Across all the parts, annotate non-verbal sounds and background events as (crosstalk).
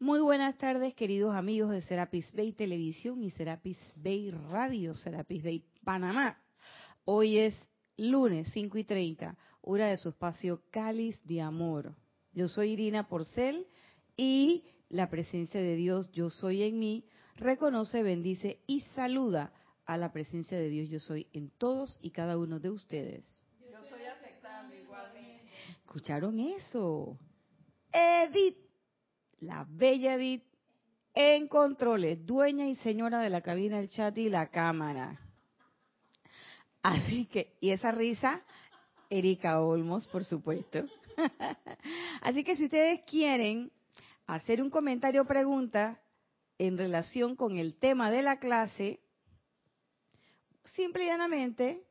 Muy buenas tardes, queridos amigos de Serapis Bay Televisión y Serapis Bay Radio, Serapis Bay Panamá. Hoy es lunes 5 y 30, hora de su espacio Cáliz de Amor. Yo soy Irina Porcel y la presencia de Dios, yo soy en mí, reconoce, bendice y saluda a la presencia de Dios, yo soy en todos y cada uno de ustedes. Yo soy aceptando igualmente. ¿Escucharon eso? Edith la bella Edith en controles, dueña y señora de la cabina, el chat y la cámara. Así que, y esa risa, Erika Olmos, por supuesto. (laughs) Así que si ustedes quieren hacer un comentario o pregunta en relación con el tema de la clase, simple y llanamente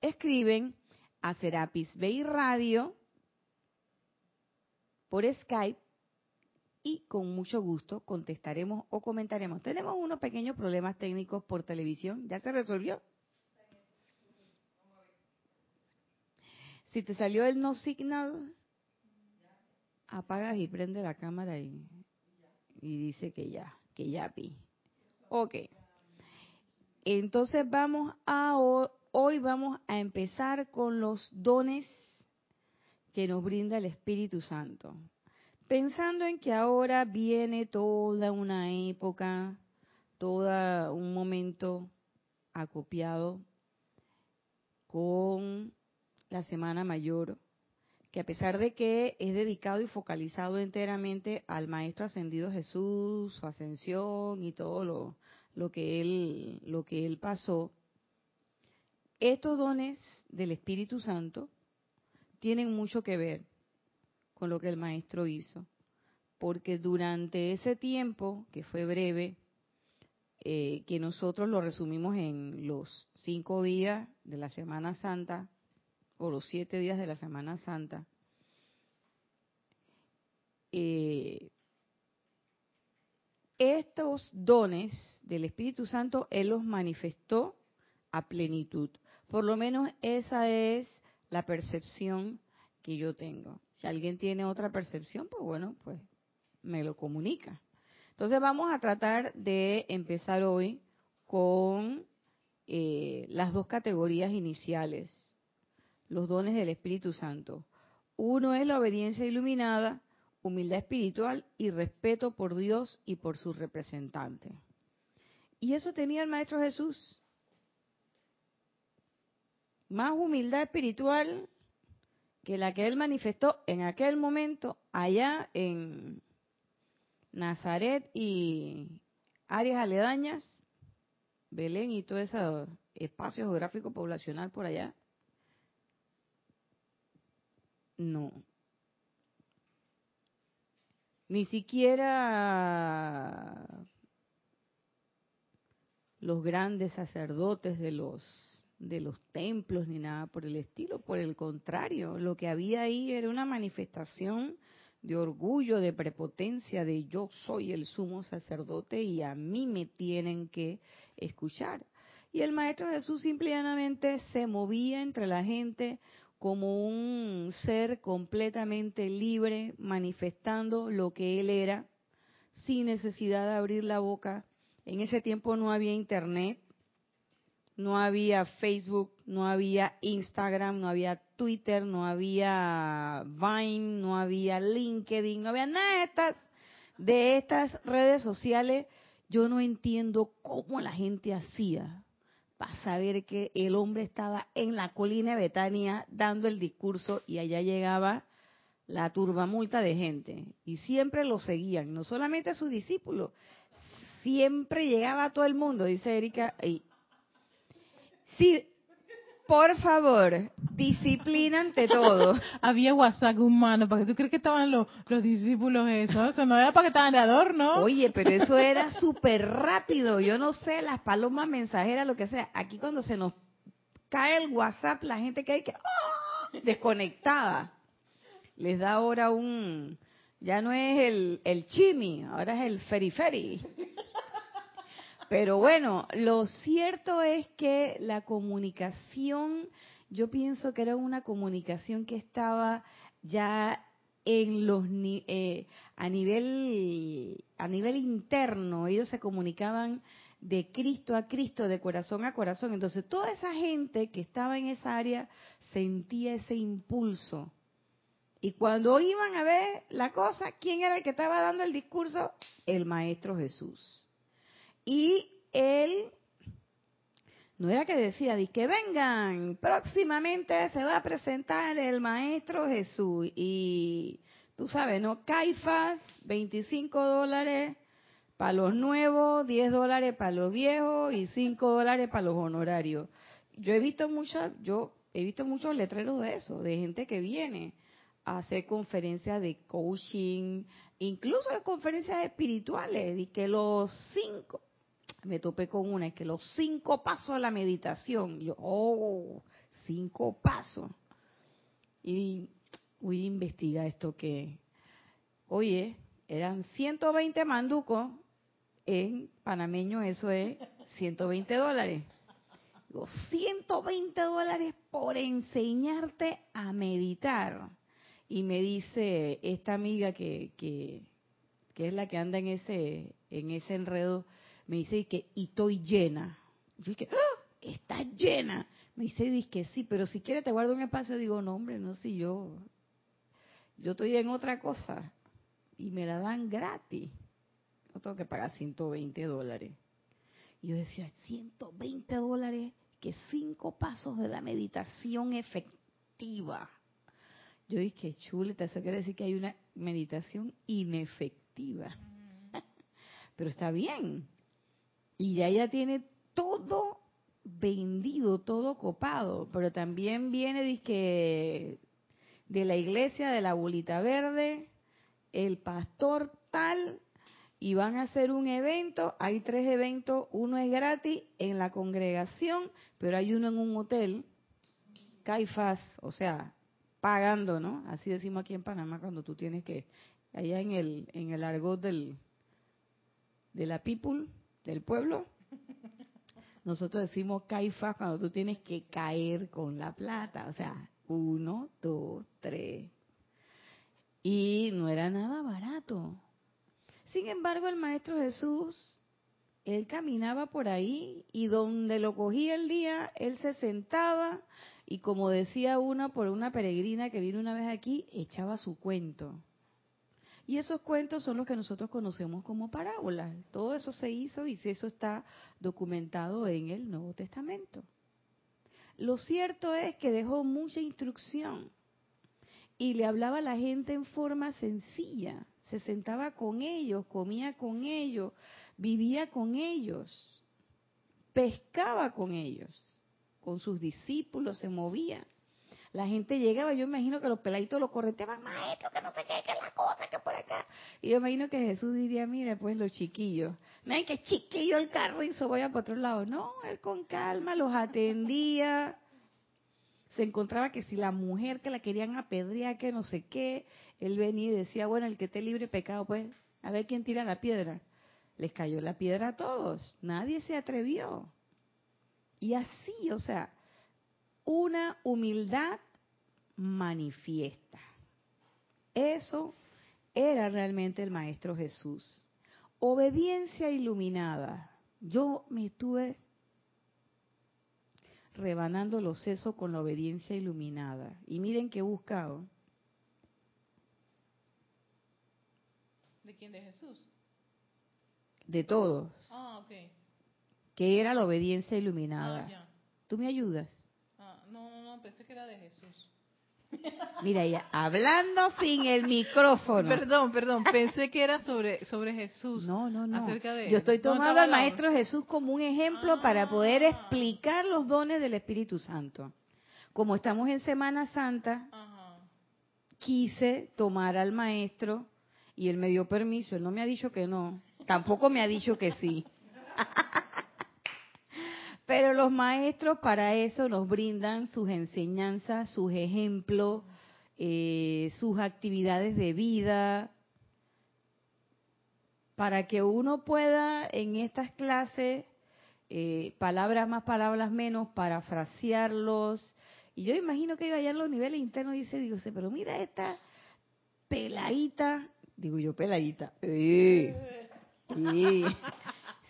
escriben a Serapis Bay Radio por Skype y con mucho gusto contestaremos o comentaremos. Tenemos unos pequeños problemas técnicos por televisión. ¿Ya se resolvió? Si te salió el no signal, apagas y prende la cámara y, dice que ya, que ya vi. Ok. Entonces vamos a, hoy vamos a empezar con los dones que nos brinda el Espíritu Santo. Pensando en que ahora viene toda una época, todo un momento acopiado con la Semana Mayor, que a pesar de que es dedicado y focalizado enteramente al Maestro Ascendido Jesús, su ascensión y todo lo, lo que él lo que él pasó, estos dones del Espíritu Santo tienen mucho que ver con lo que el maestro hizo, porque durante ese tiempo, que fue breve, eh, que nosotros lo resumimos en los cinco días de la Semana Santa, o los siete días de la Semana Santa, eh, estos dones del Espíritu Santo Él los manifestó a plenitud. Por lo menos esa es la percepción que yo tengo. Alguien tiene otra percepción, pues bueno, pues me lo comunica. Entonces vamos a tratar de empezar hoy con eh, las dos categorías iniciales, los dones del Espíritu Santo. Uno es la obediencia iluminada, humildad espiritual y respeto por Dios y por su representante. Y eso tenía el Maestro Jesús. Más humildad espiritual que la que él manifestó en aquel momento allá en Nazaret y áreas aledañas, Belén y todo ese espacio geográfico poblacional por allá. No. Ni siquiera los grandes sacerdotes de los de los templos ni nada por el estilo, por el contrario, lo que había ahí era una manifestación de orgullo, de prepotencia, de yo soy el sumo sacerdote y a mí me tienen que escuchar. Y el Maestro Jesús simplemente se movía entre la gente como un ser completamente libre, manifestando lo que él era, sin necesidad de abrir la boca. En ese tiempo no había internet, no había Facebook, no había Instagram, no había Twitter, no había Vine, no había LinkedIn, no había nada de estas, de estas redes sociales. Yo no entiendo cómo la gente hacía para saber que el hombre estaba en la colina de Betania dando el discurso y allá llegaba la turbamulta de gente. Y siempre lo seguían, no solamente sus discípulos, siempre llegaba todo el mundo, dice Erika, y Sí, por favor, disciplina ante todo. (laughs) Había WhatsApp humano, ¿para qué tú crees que estaban los, los discípulos eso? Eso no era para que estaban de adorno. Oye, pero eso (laughs) era súper rápido. Yo no sé, las palomas mensajeras, lo que sea. Aquí cuando se nos cae el WhatsApp, la gente que hay que ¡ah! desconectada. Les da ahora un... Ya no es el, el chimi, ahora es el feriferi. Pero bueno, lo cierto es que la comunicación, yo pienso que era una comunicación que estaba ya en los eh, a nivel a nivel interno ellos se comunicaban de Cristo a Cristo, de corazón a corazón. Entonces toda esa gente que estaba en esa área sentía ese impulso. Y cuando iban a ver la cosa, ¿quién era el que estaba dando el discurso? El Maestro Jesús. Y él no era que decía, di que vengan, próximamente se va a presentar el Maestro Jesús. Y tú sabes, ¿no? Caifás, 25 dólares para los nuevos, 10 dólares para los viejos y 5 dólares para los honorarios. Yo he visto muchas, yo he visto muchos letreros de eso, de gente que viene a hacer conferencias de coaching, incluso de conferencias espirituales, y que los cinco, me topé con una, es que los cinco pasos a la meditación, yo, oh, cinco pasos. Y voy a investigar esto que, oye, eran 120 manducos, en panameño eso es 120 dólares. 120 dólares por enseñarte a meditar. Y me dice esta amiga que, que, que es la que anda en ese, en ese enredo, me dice que y estoy llena. Yo dije, ¡Ah! está llena. Me dice, que sí, pero si quiere te guardo un espacio. Digo, no, hombre, no, si yo, yo estoy en otra cosa. Y me la dan gratis. No tengo que pagar 120 dólares. Y yo decía, 120 dólares, que cinco pasos de la meditación efectiva. Yo dije, chuleta, eso quiere decir que hay una meditación inefectiva. (laughs) Pero está bien. Y ya ella tiene todo vendido, todo copado, pero también viene que de la iglesia de la bolita verde, el pastor tal, y van a hacer un evento, hay tres eventos, uno es gratis en la congregación, pero hay uno en un hotel, Caifás, o sea, pagando, ¿no? Así decimos aquí en Panamá cuando tú tienes que, allá en el, en el argot del, de la people, del pueblo. Nosotros decimos caifas cuando tú tienes que caer con la plata, o sea, uno, dos, tres. Y no era nada barato. Sin embargo, el Maestro Jesús, él caminaba por ahí y donde lo cogía el día, él se sentaba y como decía una por una peregrina que vino una vez aquí, echaba su cuento. Y esos cuentos son los que nosotros conocemos como parábolas. Todo eso se hizo y eso está documentado en el Nuevo Testamento. Lo cierto es que dejó mucha instrucción y le hablaba a la gente en forma sencilla. Se sentaba con ellos, comía con ellos, vivía con ellos, pescaba con ellos, con sus discípulos se movía la gente llegaba, yo imagino que los peladitos lo correteaban, maestro, que no sé qué, que la cosa, que por acá. Y yo imagino que Jesús diría, mire, pues los chiquillos, miren que chiquillo el carrizo, vaya para otro lado. No, él con calma los atendía. Se encontraba que si la mujer que la querían apedrear, que no sé qué, él venía y decía, bueno, el que esté libre pecado, pues, a ver quién tira la piedra. Les cayó la piedra a todos, nadie se atrevió. Y así, o sea, una humildad manifiesta. Eso era realmente el Maestro Jesús. Obediencia iluminada. Yo me estuve rebanando los sesos con la obediencia iluminada. Y miren que he buscado. ¿De quién? ¿De Jesús? De todos. Ah, ok. Que era la obediencia iluminada. Ah, ¿Tú me ayudas? Ah, no, no, no, pensé que era de Jesús. Mira, ella hablando sin el micrófono. Perdón, perdón, pensé que era sobre sobre Jesús. No, no, no. Acerca de Yo estoy ¿Dónde tomando al Maestro Jesús como un ejemplo para poder Ah. explicar los dones del Espíritu Santo. Como estamos en Semana Santa, Ajá. quise tomar al Maestro y él me dio permiso. Él no me ha dicho que no. Tampoco me ha dicho que sí. (laughs) Pero los maestros para eso nos brindan sus enseñanzas, sus ejemplos, eh, sus actividades de vida, para que uno pueda en estas clases, eh, palabras más, palabras menos, parafrasearlos. Y yo imagino que allá en los niveles internos dice, digo, pero mira esta, peladita, digo yo peladita, eh, eh,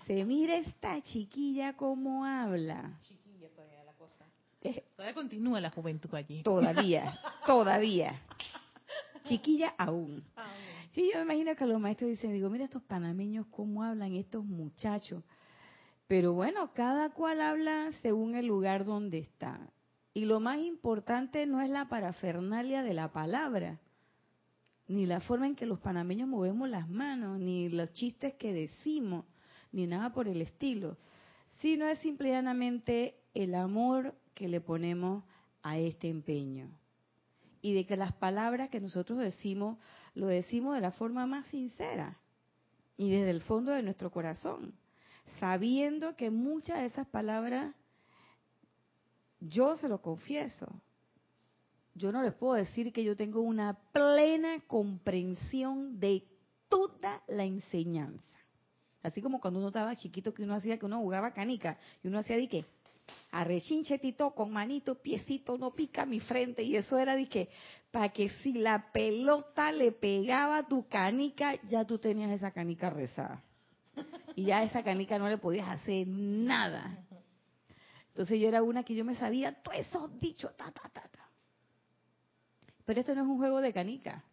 se mira esta chiquilla cómo habla. Chiquilla todavía la cosa. Todavía continúa la juventud allí. Todavía, (laughs) todavía. Chiquilla aún. Ah, Sí, yo me imagino que los maestros dicen, digo, mira estos panameños cómo hablan estos muchachos. Pero bueno, cada cual habla según el lugar donde está. Y lo más importante no es la parafernalia de la palabra, ni la forma en que los panameños movemos las manos, ni los chistes que decimos, ni nada por el estilo, sino es simple y llanamente el amor que le ponemos a este empeño. Y de que las palabras que nosotros decimos, lo decimos de la forma más sincera y desde el fondo de nuestro corazón, sabiendo que muchas de esas palabras, yo se lo confieso, yo no les puedo decir que yo tengo una plena comprensión de toda la enseñanza. Así como cuando uno estaba chiquito que uno hacía que uno jugaba canica y uno hacía de qué? Arrechinchetito con manito, piecito, no pica mi frente y eso era de que para que si la pelota le pegaba a tu canica, ya tú tenías esa canica rezada. Y ya a esa canica no le podías hacer nada. Entonces yo era una que yo me sabía todos esos dichos, ta, ta, ta, ta. Pero esto no es un juego de canica.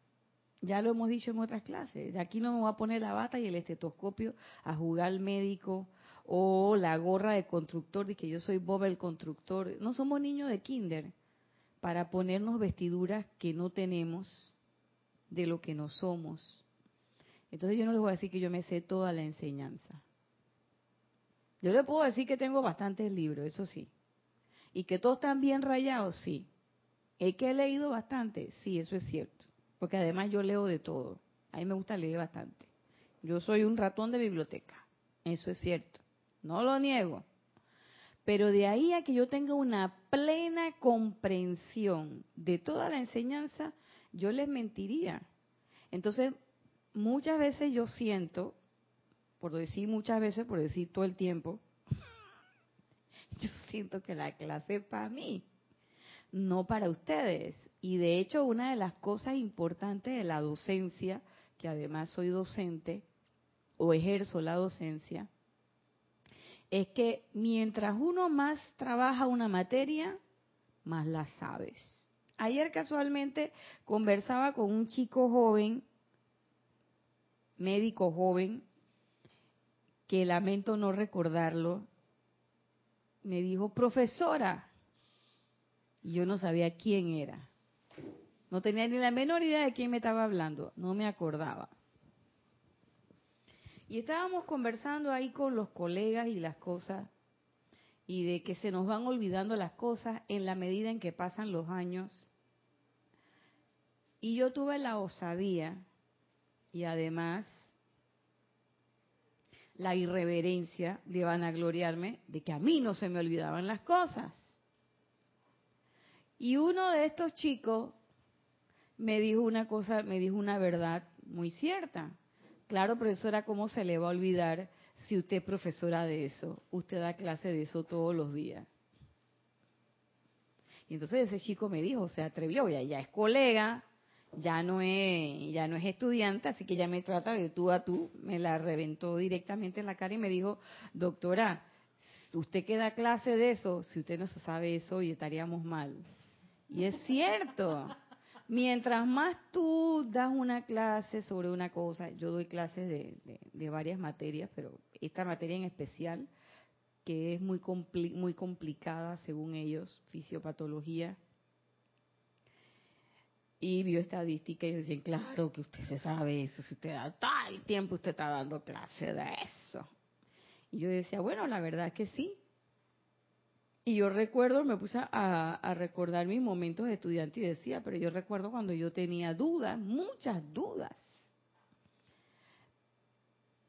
Ya lo hemos dicho en otras clases. Aquí no me voy a poner la bata y el estetoscopio a jugar al médico o la gorra de constructor de que yo soy Bob el constructor. No somos niños de kinder para ponernos vestiduras que no tenemos de lo que no somos. Entonces yo no les voy a decir que yo me sé toda la enseñanza. Yo le puedo decir que tengo bastantes libros, eso sí. Y que todos están bien rayados, sí. ¿Es que he leído bastante? Sí, eso es cierto. Porque además yo leo de todo. A mí me gusta leer bastante. Yo soy un ratón de biblioteca. Eso es cierto. No lo niego. Pero de ahí a que yo tenga una plena comprensión de toda la enseñanza, yo les mentiría. Entonces, muchas veces yo siento, por decir muchas veces, por decir todo el tiempo, (laughs) yo siento que la clase es para mí, no para ustedes. Y de hecho, una de las cosas importantes de la docencia, que además soy docente o ejerzo la docencia, es que mientras uno más trabaja una materia, más la sabes. Ayer casualmente conversaba con un chico joven, médico joven, que lamento no recordarlo, me dijo, profesora, y yo no sabía quién era. No tenía ni la menor idea de quién me estaba hablando, no me acordaba. Y estábamos conversando ahí con los colegas y las cosas, y de que se nos van olvidando las cosas en la medida en que pasan los años. Y yo tuve la osadía y además la irreverencia de vanagloriarme de que a mí no se me olvidaban las cosas. Y uno de estos chicos me dijo una cosa, me dijo una verdad muy cierta. Claro, profesora, ¿cómo se le va a olvidar si usted es profesora de eso? Usted da clase de eso todos los días. Y entonces ese chico me dijo, se atrevió, ya, ya es colega, ya no es, ya no es estudiante, así que ya me trata de tú a tú, me la reventó directamente en la cara y me dijo, doctora, usted que da clase de eso, si usted no sabe eso, y estaríamos mal. Y es cierto. Mientras más tú das una clase sobre una cosa, yo doy clases de, varias materias, pero esta materia en especial, que es muy, compli muy complicada según ellos, fisiopatología y bioestadística, ellos dicen, claro que usted se sabe eso, si usted da tal tiempo, usted está dando clase de eso. Y yo decía, bueno, la verdad es que sí, y yo recuerdo, me puse a, recordar mis momentos de estudiante y decía, pero yo recuerdo cuando yo tenía dudas, muchas dudas.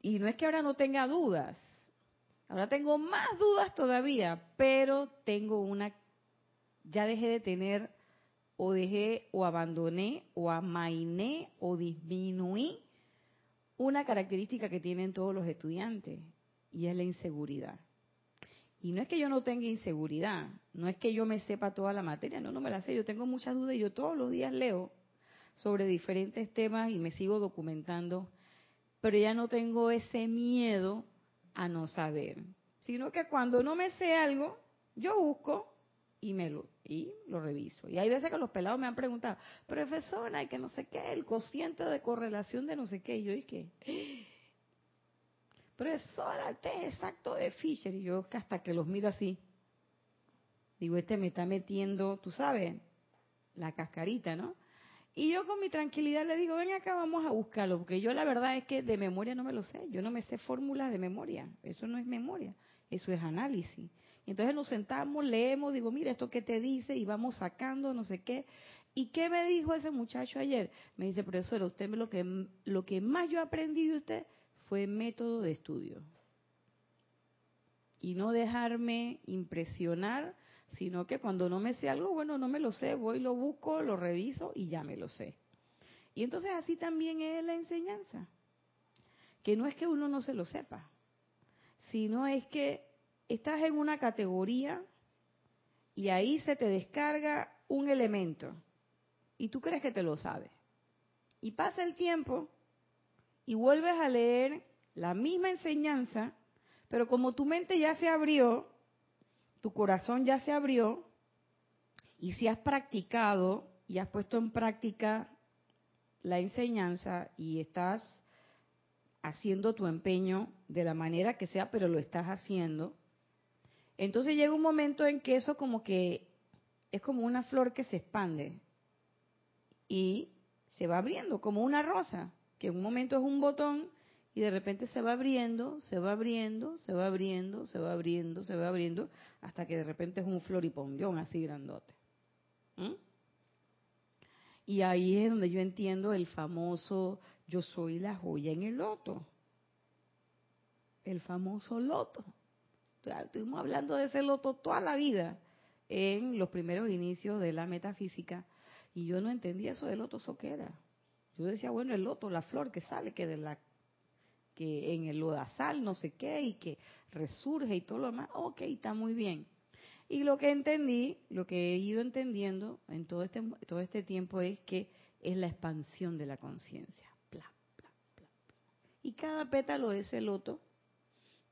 Y no es que ahora no tenga dudas, ahora tengo más dudas todavía, pero tengo una, ya dejé de tener, o dejé, o abandoné, o amainé, o disminuí una característica que tienen todos los estudiantes, y es la inseguridad. Y no es que yo no tenga inseguridad, no es que yo me sepa toda la materia, no, no me la sé, yo tengo muchas dudas y yo todos los días leo sobre diferentes temas y me sigo documentando, pero ya no tengo ese miedo a no saber, sino que cuando no me sé algo, yo busco y me lo y lo reviso. Y hay veces que los pelados me han preguntado, profesora, que no sé qué, el cociente de correlación de no sé qué. Y yo dije, profesora, el test exacto de Fisher. Y yo hasta que los miro así, digo, este me está metiendo, tú sabes, la cascarita, ¿no? Y yo con mi tranquilidad le digo, ven acá, vamos a buscarlo, porque yo la verdad es que de memoria no me lo sé, yo no me sé fórmulas de memoria, eso no es memoria, eso es análisis. Y entonces nos sentamos, leemos, digo, mira, esto que te dice, y vamos sacando, no sé qué. ¿Y qué me dijo ese muchacho ayer? Me dice, profesora, usted lo que, lo que más yo aprendí de usted fue método de estudio. Y no dejarme impresionar sino que cuando no me sé algo, bueno, no me lo sé, voy, lo busco, lo reviso y ya me lo sé. Y entonces así también es la enseñanza, que no es que uno no se lo sepa, sino es que estás en una categoría y ahí se te descarga un elemento y tú crees que te lo sabes. Y pasa el tiempo y vuelves a leer la misma enseñanza, pero como tu mente ya se abrió, tu corazón ya se abrió y si has practicado y has puesto en práctica la enseñanza y estás haciendo tu empeño de la manera que sea, pero lo estás haciendo, entonces llega un momento en que eso como que es como una flor que se expande y se va abriendo como una rosa, que en un momento es un botón y de repente se va abriendo, se va abriendo, se va abriendo, se va abriendo, se va abriendo, hasta que de repente es un floripondión así grandote. ¿Mm? Y ahí es donde yo entiendo el famoso yo soy la joya en el loto. El famoso loto. estuvimos hablando de ese loto toda la vida en los primeros inicios de la metafísica y yo no entendía eso del loto, eso qué era. Yo decía, bueno, el loto, la flor que sale, que de la que en el lodazal no sé qué y que resurge y todo lo demás, ok, está muy bien. Y lo que entendí, lo que he ido entendiendo en todo este, todo este tiempo es que es la expansión de la conciencia. Y cada pétalo de ese loto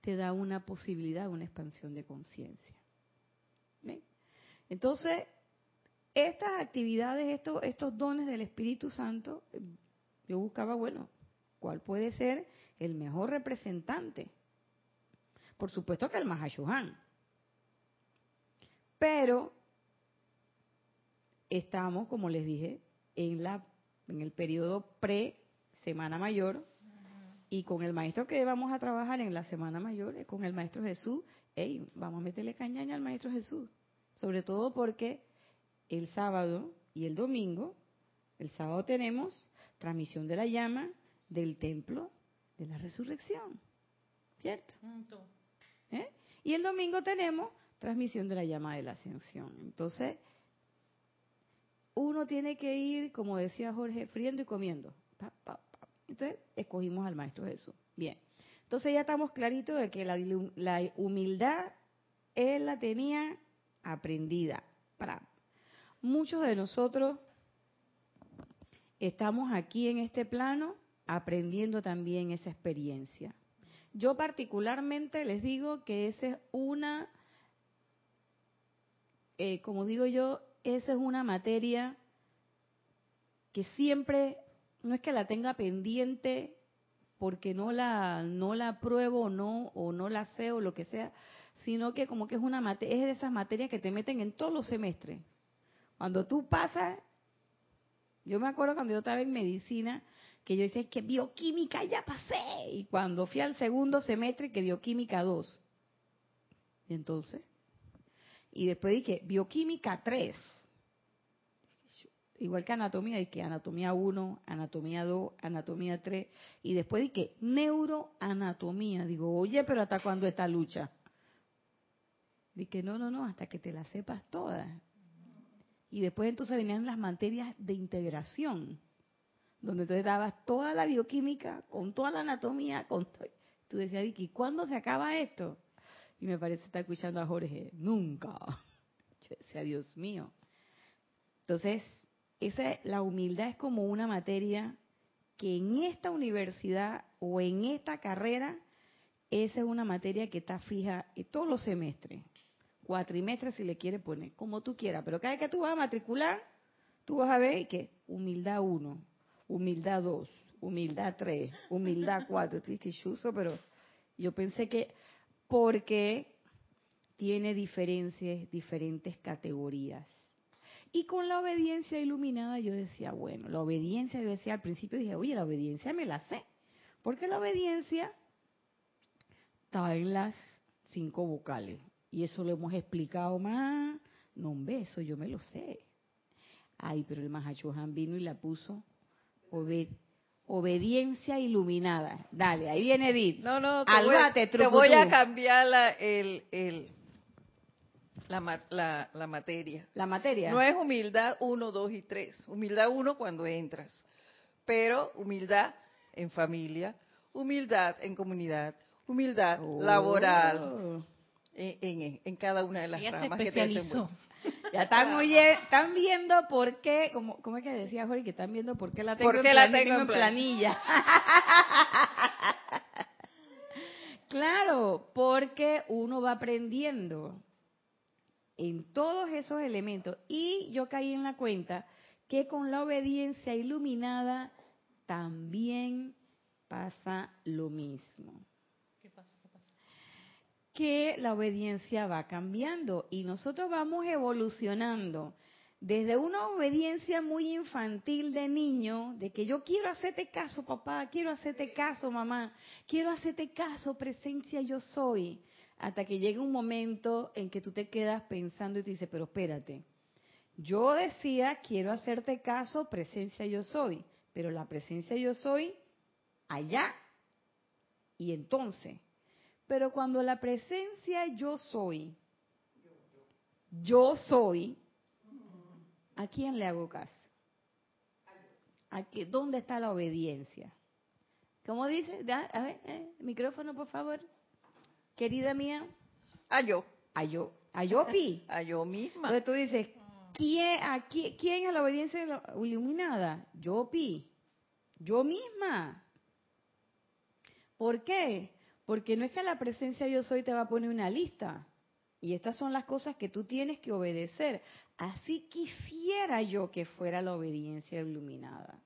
te da una posibilidad, una expansión de conciencia. Entonces, estas actividades, estos, estos dones del Espíritu Santo, yo buscaba, bueno, ¿cuál puede ser el mejor representante. Por supuesto que el Mahashohan. Pero estamos, como les dije, en la en el periodo pre Semana Mayor y con el maestro que vamos a trabajar en la Semana Mayor con el maestro Jesús. Hey, vamos a meterle cañaña al maestro Jesús, sobre todo porque el sábado y el domingo, el sábado tenemos transmisión de la llama del templo de la resurrección. ¿Cierto? ¿Eh? Y el domingo tenemos transmisión de la llama de la ascensión. Entonces, uno tiene que ir, como decía Jorge, friendo y comiendo. Entonces, escogimos al Maestro Jesús. Bien. Entonces ya estamos claritos de que la, la humildad él la tenía aprendida. Para muchos de nosotros estamos aquí en este plano aprendiendo también esa experiencia. Yo particularmente les digo que esa es una, eh, como digo yo, esa es una materia que siempre, no es que la tenga pendiente porque no la, no la apruebo o no, o no la sé o lo que sea, sino que como que es una materia, es de esas materias que te meten en todos los semestres. Cuando tú pasas, yo me acuerdo cuando yo estaba en medicina, que yo decía, es que bioquímica ya pasé. Y cuando fui al segundo semestre, que bioquímica 2. Y entonces, y después dije, bioquímica 3. Igual que anatomía, dije anatomía 1, anatomía 2, anatomía 3. Y después dije, neuroanatomía. Digo, oye, pero ¿hasta cuándo esta lucha? Dije, no, no, no, hasta que te la sepas todas. Y después entonces venían las materias de integración donde tú dabas toda la bioquímica, con toda la anatomía, con tú decías, Vicky, ¿cuándo se acaba esto? Y me parece estar escuchando a Jorge, nunca. (laughs) Yo decía, Dios mío. Entonces, esa, la humildad es como una materia que en esta universidad o en esta carrera, esa es una materia que está fija en todos los semestres, cuatrimestres si le quieres poner, como tú quieras, pero cada vez que tú vas a matricular, tú vas a ver que humildad 1, humildad 2, humildad 3, humildad (laughs) 4, pero yo pensé que porque tiene diferencias, diferentes categorías. Y con la obediencia iluminada yo decía, bueno, la obediencia, yo decía al principio, dije, oye, la obediencia me la sé. Porque la obediencia está en las cinco vocales. Y eso lo hemos explicado más. No, un beso, yo me lo sé. Ay, pero el Mahachohan vino y la puso obediencia iluminada. Dale, ahí viene Edith. No, no, te, voy, te voy a cambiar la, el, el, la, la, materia. La materia. No es humildad 1, 2 y 3. Humildad 1 cuando entras. Pero humildad en familia, humildad en comunidad, humildad oh. laboral, en, en, cada una de las ramas que te Ya están, están viendo por qué, como, ¿cómo es que decía Jorge? Que están viendo por qué la tengo, en, la tengo en planilla. (laughs) claro, porque uno va aprendiendo en todos esos elementos. Y yo caí en la cuenta que con la obediencia iluminada también pasa lo mismo. ¿Qué pasa? ¿Qué pasa? Que la obediencia va cambiando y nosotros vamos evolucionando desde una obediencia muy infantil de niño, de que yo quiero hacerte caso, papá, quiero hacerte caso, mamá, quiero hacerte caso, presencia yo soy hasta que llega un momento en que tú te quedas pensando y te dices, pero espérate, yo decía, quiero hacerte caso, presencia yo soy, pero la presencia yo soy allá. Y entonces, pero cuando la presencia yo soy, yo soy, ¿a quién le hago caso? ¿A qué, ¿Dónde está la obediencia? ¿Cómo dice? A ver, eh, micrófono, por favor querida mía? A yo. A yo. A yo, Pi. (laughs) A yo misma. Entonces tú dices, ¿quién, aquí, ¿quién es la obediencia iluminada? Yo, Pi. Yo misma. ¿Por qué? Porque no es que la presencia yo soy te va a poner una lista. Y estas son las cosas que tú tienes que obedecer. Así quisiera yo que fuera la obediencia iluminada.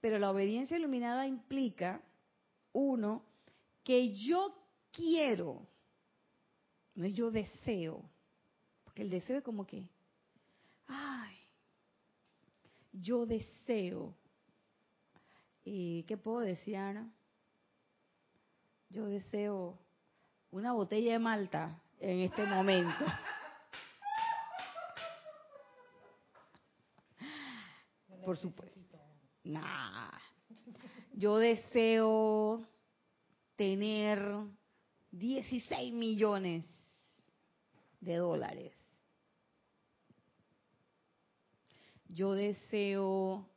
Pero la obediencia iluminada implica, uno, que yo quiero, no es yo deseo, porque el deseo es como que, ay, yo deseo, ¿y qué puedo decir, Ana? Yo deseo una botella de malta en este momento. Por supuesto. Nah. Yo deseo tener 16 millones de dólares. Yo deseo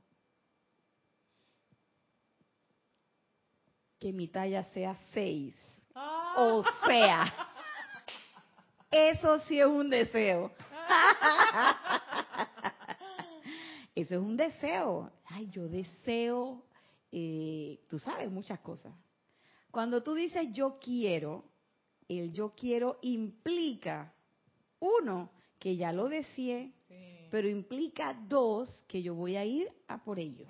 que mi talla sea 6. Ah. O sea, eso sí es un deseo. (laughs) Eso es un deseo. Ay, yo deseo, eh, tú sabes, muchas cosas. Cuando tú dices yo quiero, el yo quiero implica, uno, que ya lo deseé, pero implica dos, que yo voy a ir a por ello.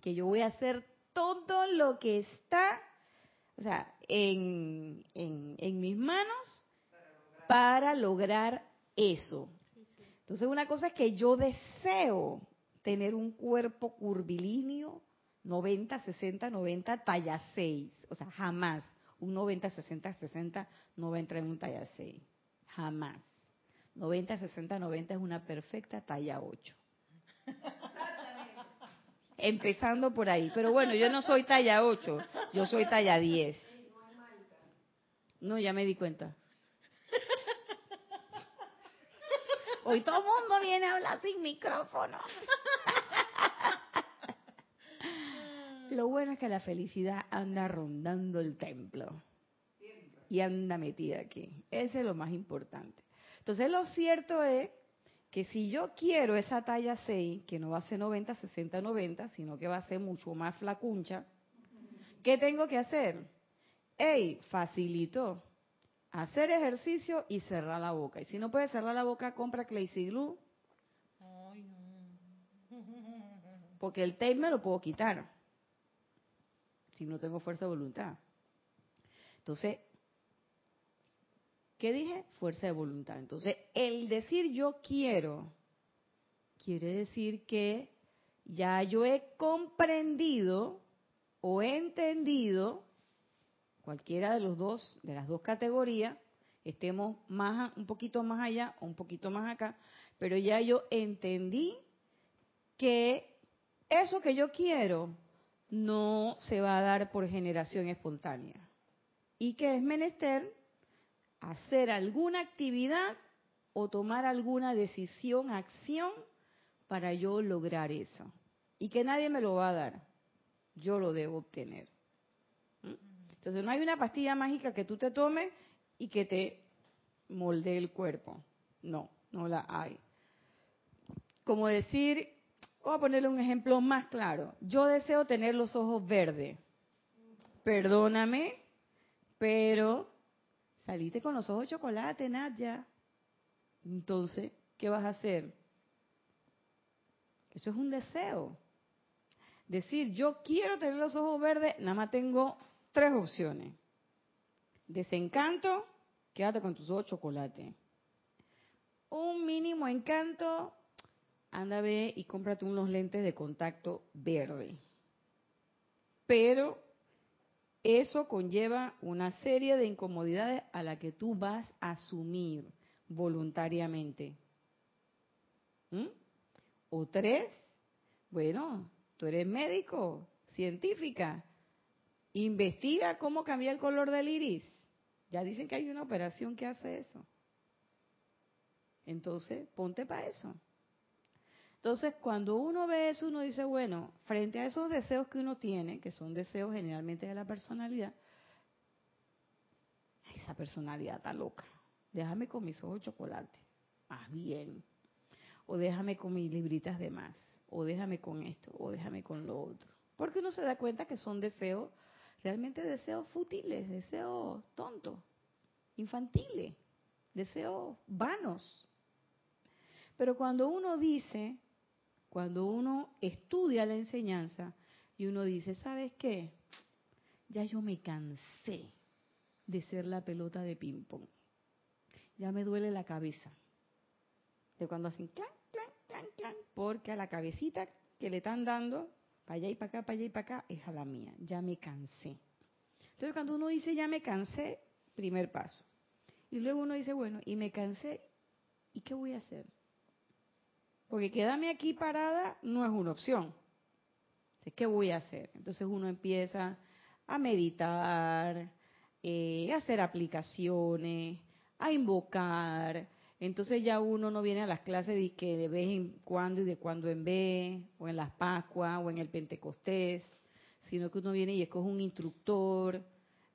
Que yo voy a hacer todo lo que está, o sea, en, en mis manos para lograr eso. Entonces, una cosa es que yo deseo tener un cuerpo curvilíneo, 90, 60, 90, talla 6. O sea, jamás un 90, 60, 60 no va a entrar en un talla 6. Jamás. 90, 60, 90 es una perfecta talla 8. Empezando por ahí. Pero bueno, yo no soy talla 8, yo soy talla 10. No, ya me di cuenta. Hoy todo el mundo viene a hablar sin micrófono. Lo bueno es que la felicidad anda rondando el templo y anda metida aquí. Ese es lo más importante. Entonces lo cierto es que si yo quiero esa talla 6, que no va a ser 90, 60, 90, sino que va a ser mucho más flacuncha, ¿qué tengo que hacer? ¡Ey! Facilito. Hacer ejercicio y cerrar la boca. Y si no puedes cerrar la boca, compra Clay Glue. Porque el tape me lo puedo quitar. Si no tengo fuerza de voluntad. Entonces, ¿Qué dije? Fuerza de voluntad. Entonces, el decir yo quiero quiere decir que ya yo he comprendido o entendido cualquiera de los dos de las dos categorías, estemos más un poquito más allá o un poquito más acá, pero ya yo entendí que eso que yo quiero no se va a dar por generación espontánea y que es menester hacer alguna actividad o tomar alguna decisión, acción para yo lograr eso. Y que nadie me lo va a dar. Yo lo debo obtener. ¿Mm? Entonces no hay una pastilla mágica que tú te tomes y que te moldee el cuerpo. No, no la hay. Como decir, voy a ponerle un ejemplo más claro. Yo deseo tener los ojos verdes. Perdóname, pero Saliste con los ojos de chocolate, Nadia. Entonces, ¿qué vas a hacer? Eso es un deseo. Decir, yo quiero tener los ojos verdes, nada más tengo tres opciones. Desencanto, quédate con tus ojos de chocolate. Un mínimo encanto, anda a ver y cómprate unos lentes de contacto verde. Pero eso conlleva una serie de incomodidades a la que tú vas a asumir voluntariamente. ¿Mm? O tres, bueno, tú eres médico, científica, investiga cómo cambia el color del iris. Ya dicen que hay una operación que hace eso. Entonces, ponte para eso. Entonces, cuando uno ve eso, uno dice, bueno, frente a esos deseos que uno tiene, que son deseos generalmente de la personalidad, esa personalidad está loca. Déjame con mis ojos de chocolate, más bien. O déjame con mis libritas de más. O déjame con esto, o déjame con lo otro. Porque uno se da cuenta que son deseos, realmente deseos fútiles, deseos tontos, infantiles, deseos vanos. Pero cuando uno dice, cuando uno estudia la enseñanza y uno dice, ¿sabes qué? Ya yo me cansé de ser la pelota de ping-pong. Ya me duele la cabeza. De cuando hacen clan, clan, clan, clan, porque a la cabecita que le están dando, para allá y para acá, para allá y para acá, es a la mía. Ya me cansé. Entonces, cuando uno dice ya me cansé, primer paso. Y luego uno dice, bueno, y me cansé, ¿y qué voy a hacer? Porque quedarme aquí parada no es una opción. ¿Qué voy a hacer? Entonces uno empieza a meditar, eh, a hacer aplicaciones, a invocar. Entonces ya uno no viene a las clases de que de vez en cuando y de cuando en vez, o en las Pascuas, o en el Pentecostés, sino que uno viene y escoge un instructor,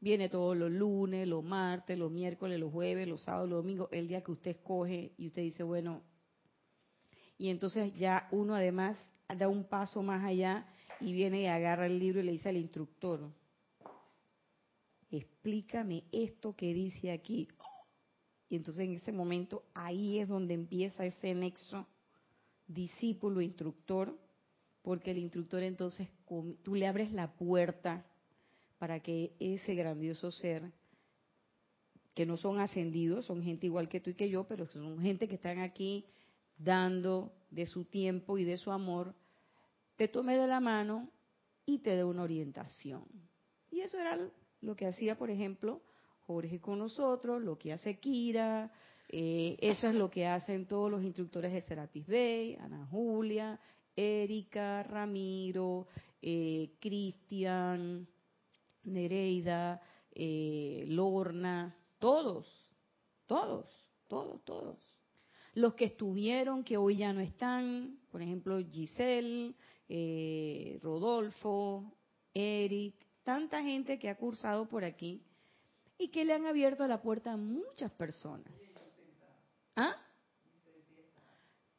viene todos los lunes, los martes, los miércoles, los jueves, los sábados, los domingos, el día que usted escoge y usted dice, bueno, y entonces ya uno además da un paso más allá y viene y agarra el libro y le dice al instructor, explícame esto que dice aquí. Y entonces en ese momento ahí es donde empieza ese nexo discípulo-instructor, porque el instructor entonces tú le abres la puerta para que ese grandioso ser, que no son ascendidos, son gente igual que tú y que yo, pero son gente que están aquí dando de su tiempo y de su amor, te tome de la mano y te dé una orientación. Y eso era lo que hacía, por ejemplo, Jorge con nosotros, lo que hace Kira, eh, eso es lo que hacen todos los instructores de Serapis Bay, Ana Julia, Erika, Ramiro, eh, Cristian, Nereida, eh, Lorna, todos, todos, todos, todos los que estuvieron, que hoy ya no están, por ejemplo, Giselle, eh, Rodolfo, Eric, tanta gente que ha cursado por aquí y que le han abierto la puerta a muchas personas. ¿Ah?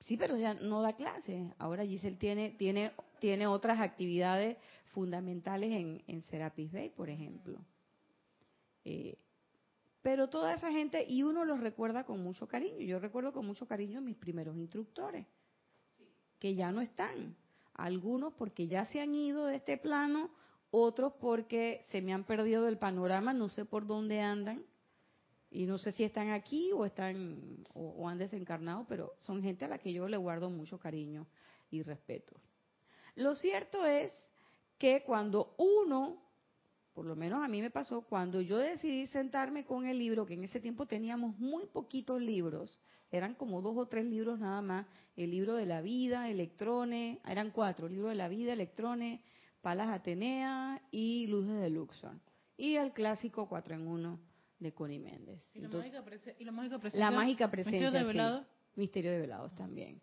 Sí, pero ya no da clase. Ahora Giselle tiene, tiene, tiene otras actividades fundamentales en, en Serapis Bay, por ejemplo. Eh, pero toda esa gente, y uno los recuerda con mucho cariño. Yo recuerdo con mucho cariño a mis primeros instructores, que ya no están. Algunos porque ya se han ido de este plano, otros porque se me han perdido del panorama, no sé por dónde andan. Y no sé si están aquí o están o, han desencarnado, pero son gente a la que yo le guardo mucho cariño y respeto. Lo cierto es que cuando uno, por lo menos a mí me pasó, cuando yo decidí sentarme con el libro, que en ese tiempo teníamos muy poquitos libros, eran como dos o tres libros nada más, el libro de la vida, electrones, eran cuatro, el libro de la vida, electrones, Palas Atenea y Luces de Luxor. Y el clásico cuatro en uno de Connie Méndez. ¿Y, la, mágica presencia, la mágica presencia. Misterio de velados. Misterio de velados también.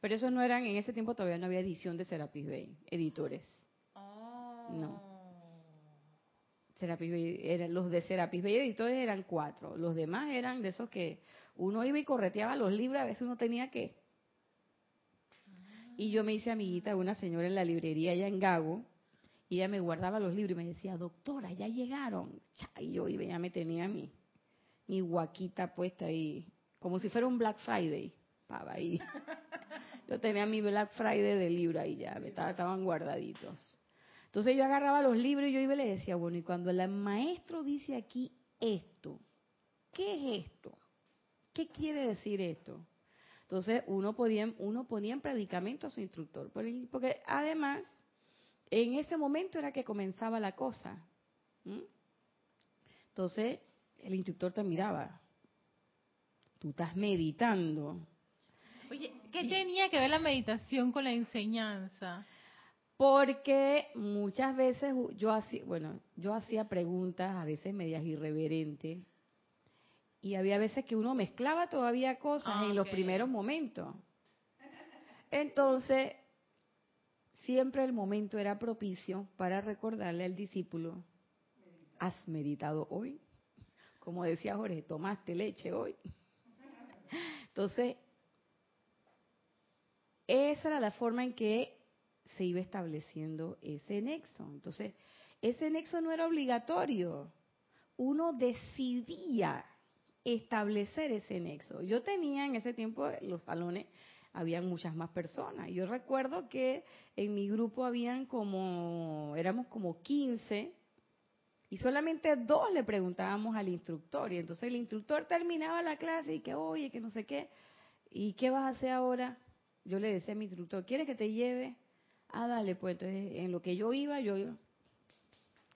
Pero esos no eran, en ese tiempo todavía no había edición de Serapis Bay, editores. Oh. No. Serapis Bay, los de Serapis Bay editores eran cuatro. Los demás eran de esos que uno iba y correteaba los libros, a veces uno tenía que. Y yo me hice amiguita de una señora en la librería allá en Gago, y ella me guardaba los libros y me decía, doctora, ya llegaron. Y yo iba, ya me tenía mi, mi guaquita puesta ahí, como si fuera un Black Friday. Pava ahí. (laughs) Yo tenía mi Black Friday de libro ahí ya, me estaban guardaditos. Entonces yo agarraba los libros y yo iba y le decía, bueno, y cuando el maestro dice aquí esto, ¿qué es esto? ¿Qué quiere decir esto? Entonces uno, podía, uno ponía en predicamento a su instructor, porque además en ese momento era que comenzaba la cosa. Entonces, el instructor te miraba. Tú estás meditando. Oye, ¿qué tenía que ver la meditación con la enseñanza? Porque muchas veces yo hacía, bueno, yo hacía preguntas, a veces medias irreverentes, y había veces que uno mezclaba todavía cosas en los primeros momentos. Entonces, siempre el momento era propicio para recordarle al discípulo, ¿has meditado hoy? Como decía Jorge, ¿tomaste leche hoy? Entonces, esa era la forma en que se iba estableciendo ese nexo. Entonces, ese nexo no era obligatorio. Uno decidía establecer ese nexo. Yo tenía en ese tiempo los salones habían muchas más personas. Yo recuerdo que en mi grupo habían como, éramos como 15 y solamente dos le preguntábamos al instructor. Y entonces el instructor terminaba la clase y que, oye, que no sé qué, ¿y qué vas a hacer ahora? Yo le decía a mi instructor, ¿quieres que te lleve? Ah, dale, pues entonces en lo que yo iba, yo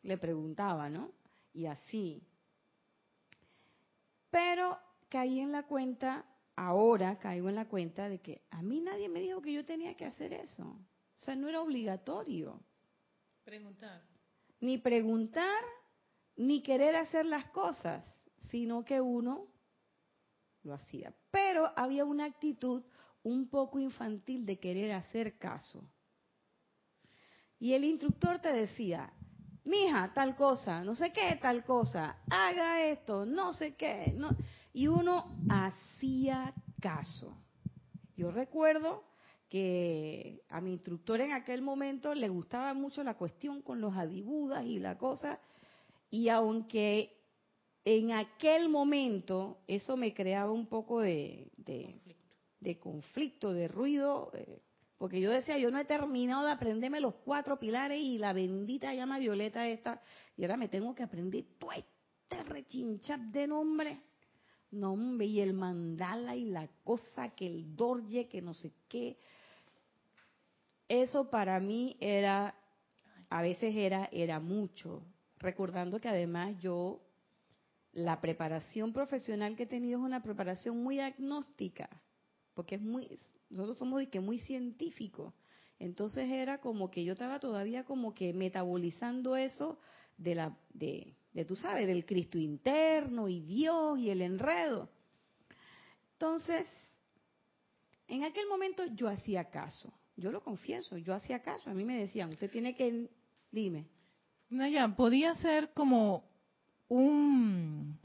le preguntaba, ¿no? Y así. Pero caí en la cuenta ahora caigo en la cuenta de que a mí nadie me dijo que yo tenía que hacer eso. O sea, no era obligatorio. Preguntar. Ni preguntar, ni querer hacer las cosas, sino que uno lo hacía. Pero había una actitud un poco infantil de querer hacer caso. Y el instructor te decía, mija, tal cosa, no sé qué, tal cosa, haga esto, no sé qué, no y uno hacía caso. Yo recuerdo que a mi instructor en aquel momento le gustaba mucho la cuestión con los adibudas y la cosa, y aunque en aquel momento eso me creaba un poco de, de, conflicto. de ruido, eh, porque yo decía, yo no he terminado de aprenderme los cuatro pilares y la bendita llama violeta esta, y ahora me tengo que aprender todo este rechinchap de nombre. No, y el mandala y la cosa, que el dorje, que no sé qué. Eso para mí era, a veces era, era mucho. Recordando que además yo, la preparación profesional que he tenido es una preparación muy agnóstica, porque es muy, nosotros somos de que muy científicos. Entonces era como que yo estaba todavía como que metabolizando eso de la, de, de tú sabes, del Cristo interno y Dios y el enredo. Entonces, en aquel momento yo hacía caso, yo lo confieso, yo hacía caso, a mí me decían, usted tiene que, dime. Naya, podía ser como un,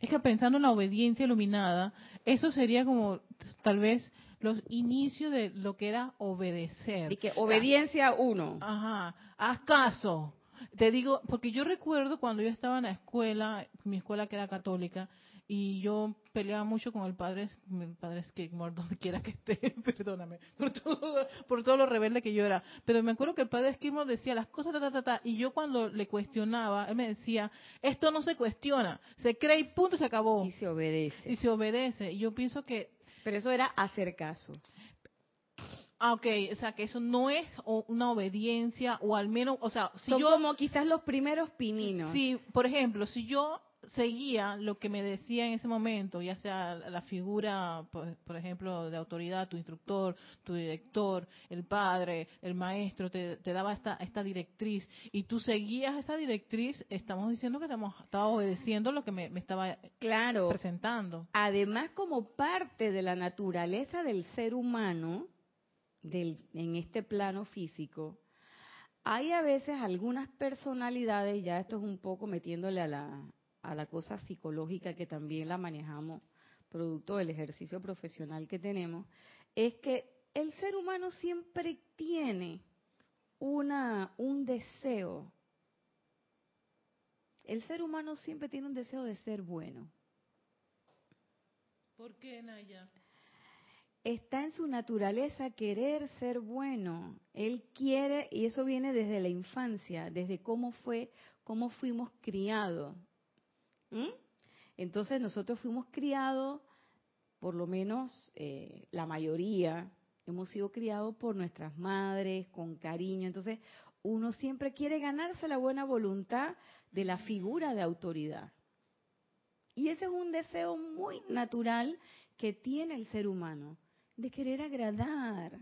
es que pensando en la obediencia iluminada, eso sería como tal vez los inicios de lo que era obedecer. Y que obediencia uno. Ajá, haz caso. Te digo, porque yo recuerdo cuando yo estaba en la escuela, mi escuela que era católica, y yo peleaba mucho con el padre, el padre Skidmore, (laughs) donde quiera que esté, (laughs) perdóname, por todo, por todo lo rebelde que yo era. Pero me acuerdo que el padre Skidmore decía las cosas, ta, ta, ta, ta, y yo cuando le cuestionaba, él me decía, esto no se cuestiona, se cree y punto, se acabó. Y se obedece. Y se obedece. Y yo pienso que Pero eso era hacer caso. Ah, ok, o sea, que eso no es una obediencia, o al menos, o sea, si Son yo, como quizás los primeros pininos. si, por ejemplo, si yo seguía lo que me decía en ese momento, ya sea la figura, por, por ejemplo, de autoridad, tu instructor, tu director, el padre, el maestro, te, te daba esta, esta directriz, y tú seguías esa directriz, estamos diciendo que estamos, estaba obedeciendo lo que me, me estaba Claro. presentando. Además, como parte de la naturaleza del ser humano, del, en este plano físico, hay a veces algunas personalidades, ya esto es un poco metiéndole a la, a la cosa psicológica que también la manejamos, producto del ejercicio profesional que tenemos, es que el ser humano siempre tiene una, un deseo. El ser humano siempre tiene un deseo de ser bueno. ¿Por qué, Naya? está en su naturaleza querer ser bueno. Él quiere, y eso viene desde la infancia, desde cómo fue, cómo fuimos criados. ¿Mm? Entonces nosotros fuimos criados, por lo menos eh, la mayoría, hemos sido criados por nuestras madres, con cariño. Entonces uno siempre quiere ganarse la buena voluntad de la figura de autoridad. Y ese es un deseo muy natural que tiene el ser humano de querer agradar,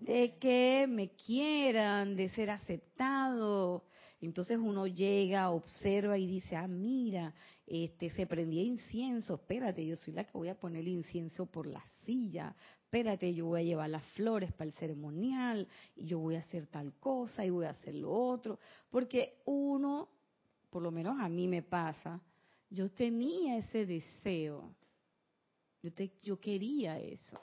de que me quieran, de ser aceptado. Entonces uno llega, observa y dice, ah, mira, este, se prendía incienso, espérate, yo soy la que voy a poner el incienso por la silla, espérate, yo voy a llevar las flores para el ceremonial, y yo voy a hacer tal cosa, y voy a hacer lo otro, porque uno, por lo menos a mí me pasa, yo tenía ese deseo, yo, te, yo quería eso.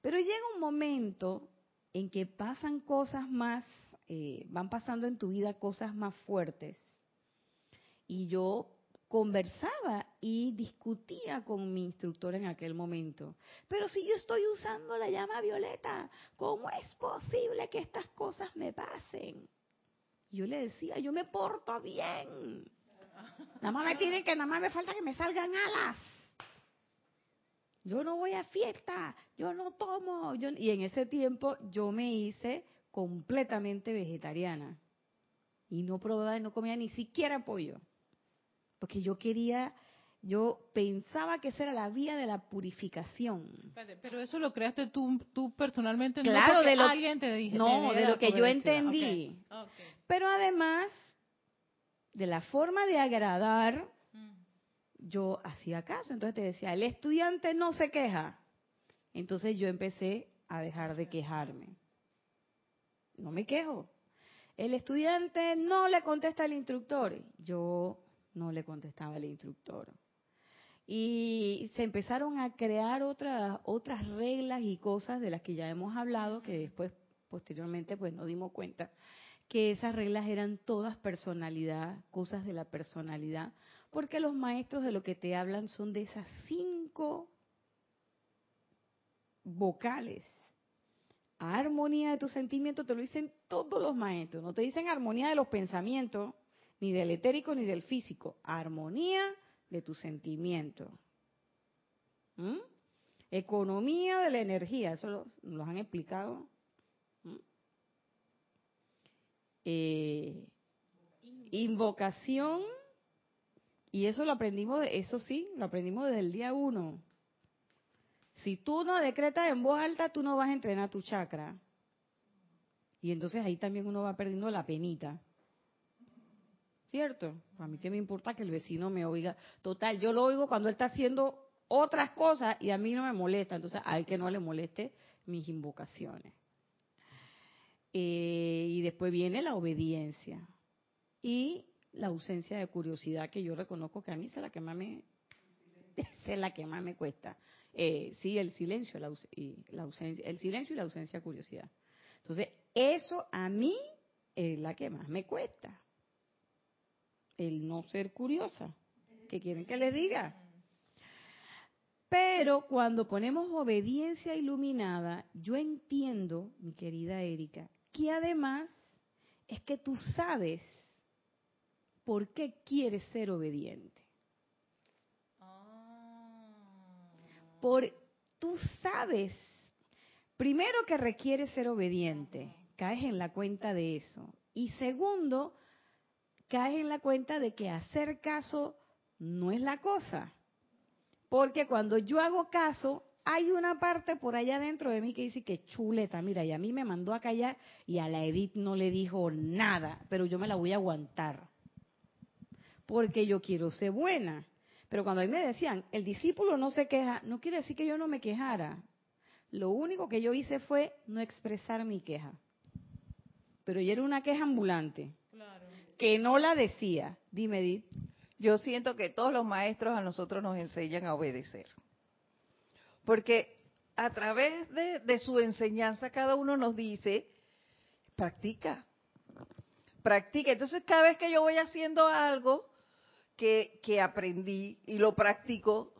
Pero llega un momento en que pasan cosas más, eh, van pasando en tu vida cosas más fuertes. Y yo conversaba y discutía con mi instructor en aquel momento. Pero si yo estoy usando la llama violeta, ¿cómo es posible que estas cosas me pasen? Yo le decía, yo me porto bien. Nada más me piden que nada más me falta que me salgan alas. Yo no voy a fiesta, yo no tomo. Yo... Y en ese tiempo yo me hice completamente vegetariana. Y no probaba, no comía ni siquiera pollo. Porque yo quería, yo pensaba que esa era la vía de la purificación. Pero eso lo creaste tú, tú personalmente, no Claro, porque de lo- alguien te dije. no, de lo que yo entendí. Pero además, de la forma de agradar, Mm. yo hacía caso. Entonces te decía, el estudiante no se queja. Entonces yo empecé a dejar de quejarme. No me quejo. El estudiante no le contesta al instructor. Yo no le contestaba al instructor. Y se empezaron a crear otras otras reglas y cosas de las que ya hemos hablado, que después, posteriormente, pues nos dimos cuenta que esas reglas eran todas personalidad, cosas de la personalidad, porque los maestros de lo que te hablan son de esas cinco vocales. Armonía de tus sentimientos te lo dicen todos los maestros, no te dicen armonía de los pensamientos, ni del etérico ni del físico, armonía de tus sentimientos. ¿Mm? Economía de la energía, eso lo- han explicado. ¿Mm? Eh, invocación, y eso lo aprendimos, eso sí, lo aprendimos desde el día uno. Si tú no decretas en voz alta, tú no vas a entrenar tu chakra. Y entonces ahí también uno va perdiendo la penita. ¿Cierto? A mí qué me importa que el vecino me oiga. Total, yo lo oigo cuando él está haciendo otras cosas y a mí no me molesta. Entonces, a él que no le moleste mis invocaciones. Eh, y después viene la obediencia. Y la ausencia de curiosidad que yo reconozco que a mí es la que más me, (laughs) es la que más me cuesta. Eh, sí, el silencio la, y la ausencia, el silencio y la ausencia de curiosidad. Entonces, eso a mí es la que más me cuesta. El no ser curiosa. ¿Qué quieren que les diga? Pero cuando ponemos obediencia iluminada, yo entiendo, mi querida Erika, que además es que tú sabes por qué quieres ser obediente. Por, tú sabes, primero que requiere ser obediente, caes en la cuenta de eso. Y segundo, caes en la cuenta de que hacer caso no es la cosa. Porque cuando yo hago caso, hay una parte por allá dentro de mí que dice que chuleta, mira, y a mí me mandó a callar y a la Edith no le dijo nada, pero yo me la voy a aguantar. Porque yo quiero ser buena. Pero cuando a mí me decían, el discípulo no se queja, no quiere decir que yo no me quejara. Lo único que yo hice fue no expresar mi queja. Pero yo era una queja ambulante. Que no la decía. Dime, Edith. Yo siento que todos los maestros a nosotros nos enseñan a obedecer. Porque a través de, su enseñanza cada uno nos dice, practica, practica. Entonces cada vez que yo voy haciendo algo que, que aprendí y lo practico,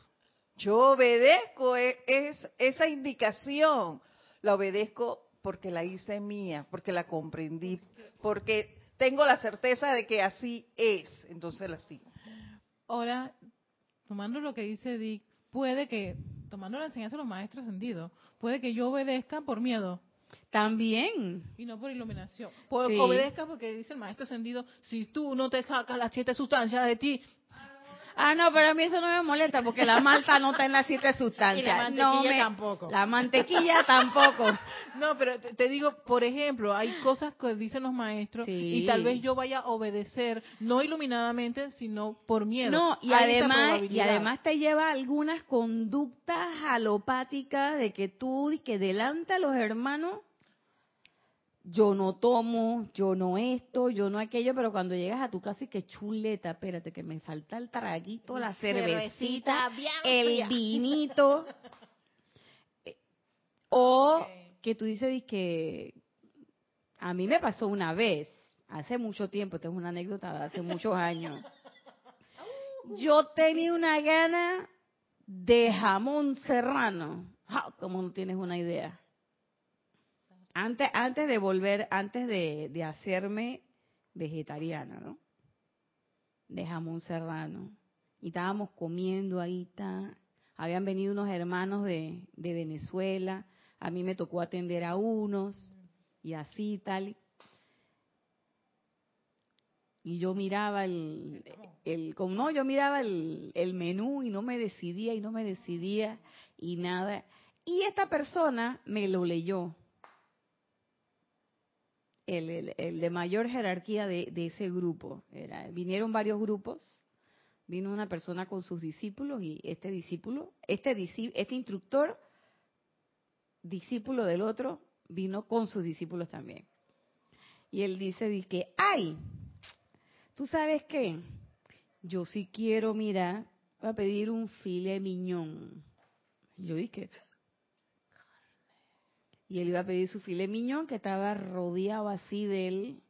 yo obedezco e, es, esa indicación. La obedezco porque la hice mía, porque la comprendí, porque tengo la certeza de que así es, entonces la sigo. Ahora, tomando lo que dice Dick, puede que, tomando la enseñanza de los maestros ascendidos, puede que yo obedezca por miedo. También. Y no por iluminación. Obedezca porque dice el maestro ascendido, si tú no te sacas las siete sustancias de ti, Ah, no, pero a mí eso no me molesta porque la malta no está en las siete sustancias. la mantequilla tampoco. La mantequilla tampoco. (laughs) No, pero te, digo, por ejemplo, hay cosas que dicen los maestros y tal vez yo vaya a obedecer, no iluminadamente, sino por miedo. No, y además, y además te lleva algunas conductas alopáticas de que tú, y que delante a los hermanos, yo no tomo, yo no esto, yo no aquello, pero cuando llegas a tu casa y que chuleta, espérate, que me falta el traguito, la cervecita, el vinito. (laughs) Eh, o que tú dices que a mí me pasó una vez, hace mucho tiempo, esta es una anécdota de hace muchos años. (laughs) Yo tenía una gana de jamón serrano, como no tienes una idea antes, antes de volver, antes de, hacerme vegetariana, ¿no? De jamón serrano. Y estábamos comiendo ahí, está. habían venido unos hermanos de, de Venezuela, a mí me tocó atender a unos, y así tal. Y yo miraba el, el como no, yo miraba el, el menú y no me decidía y no me decidía y nada. Y esta persona me lo leyó el, de mayor jerarquía de, ese grupo. Era, vinieron varios grupos, vino una persona con sus discípulos y este discípulo, este, este instructor, discípulo del otro, vino con sus discípulos también. Y él dice, que, ay, ¿tú sabes qué? Yo sí quiero, mira, voy a pedir un file miñón. Yo dije, y él iba a pedir su filet miñón que estaba rodeado así del,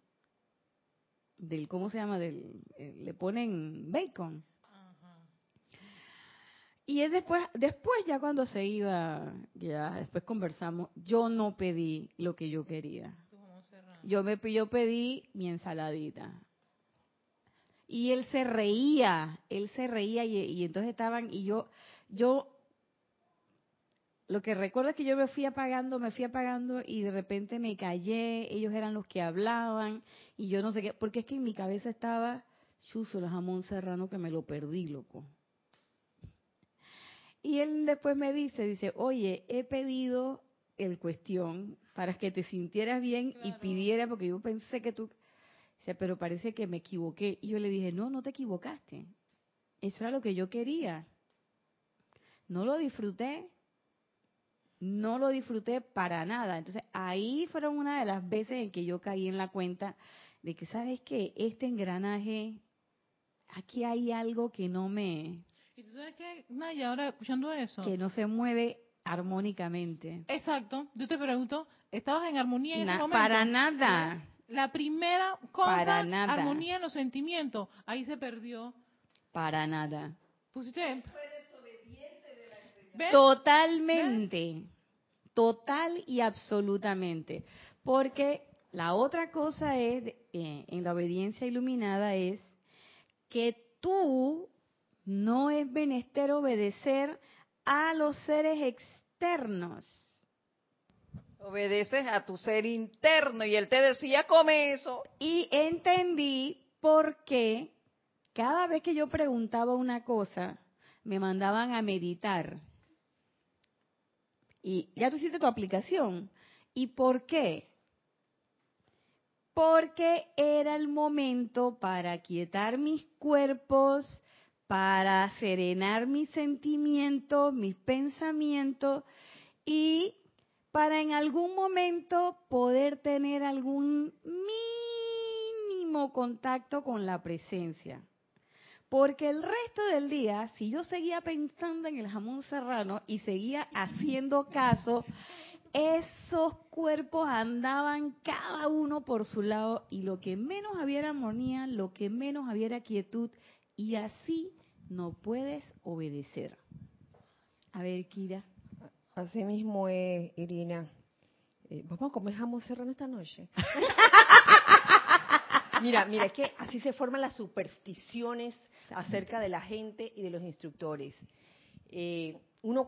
del ¿cómo se llama? Del, eh, le ponen bacon. Y es después, después ya cuando se iba, ya después conversamos, yo no pedí lo que yo quería. Yo me yo pedí mi ensaladita. Y él se reía, él se reía y, y entonces estaban y yo yo lo que recuerdo es que yo me fui apagando, me fui apagando y de repente me callé, ellos eran los que hablaban y yo no sé qué, porque es que en mi cabeza estaba chuzo el jamón serrano que me lo perdí, loco. Y él después me dice, dice, oye, he pedido el cuestión para que te sintieras bien y pidiera, porque yo pensé que tú, dice, pero parece que me equivoqué. Y yo le dije, no, no te equivocaste. Eso era lo que yo quería. No lo disfruté, no lo disfruté para nada. Entonces ahí fueron una de las veces en que yo caí en la cuenta de que, ¿sabes qué? Este engranaje, aquí hay algo que no me... Y tú sabes que, Naya, ahora escuchando eso. Que no se mueve armónicamente. Exacto. Yo te pregunto, ¿estabas en armonía en ese Na- momento? para nada. La primera cosa, Para nada. armonía en los sentimientos. Ahí se perdió. Para nada. Pusiste. ¿Ves? Totalmente. Total y absolutamente. Porque la otra cosa es, eh, en la obediencia iluminada, es que tú no es menester obedecer a los seres externos. Obedeces a tu ser interno y él te decía, come eso. Y entendí por qué cada vez que yo preguntaba una cosa, me mandaban a meditar. Y ya tú hiciste tu aplicación. ¿Y por qué? Porque era el momento para quietar mis cuerpos, para serenar mis sentimientos, mis pensamientos y para en algún momento poder tener algún mínimo contacto con la presencia. Porque el resto del día, si yo seguía pensando en el jamón serrano y seguía haciendo caso, esos cuerpos andaban cada uno por su lado y lo que menos había era armonía, lo que menos había era quietud y así no puedes obedecer. A ver, Kira. Así mismo es, Irina. Eh, Vamos a comer jamón serrano esta noche. (laughs) mira, mira, es que así se forman las supersticiones acerca de la gente y de los instructores. Eh, uno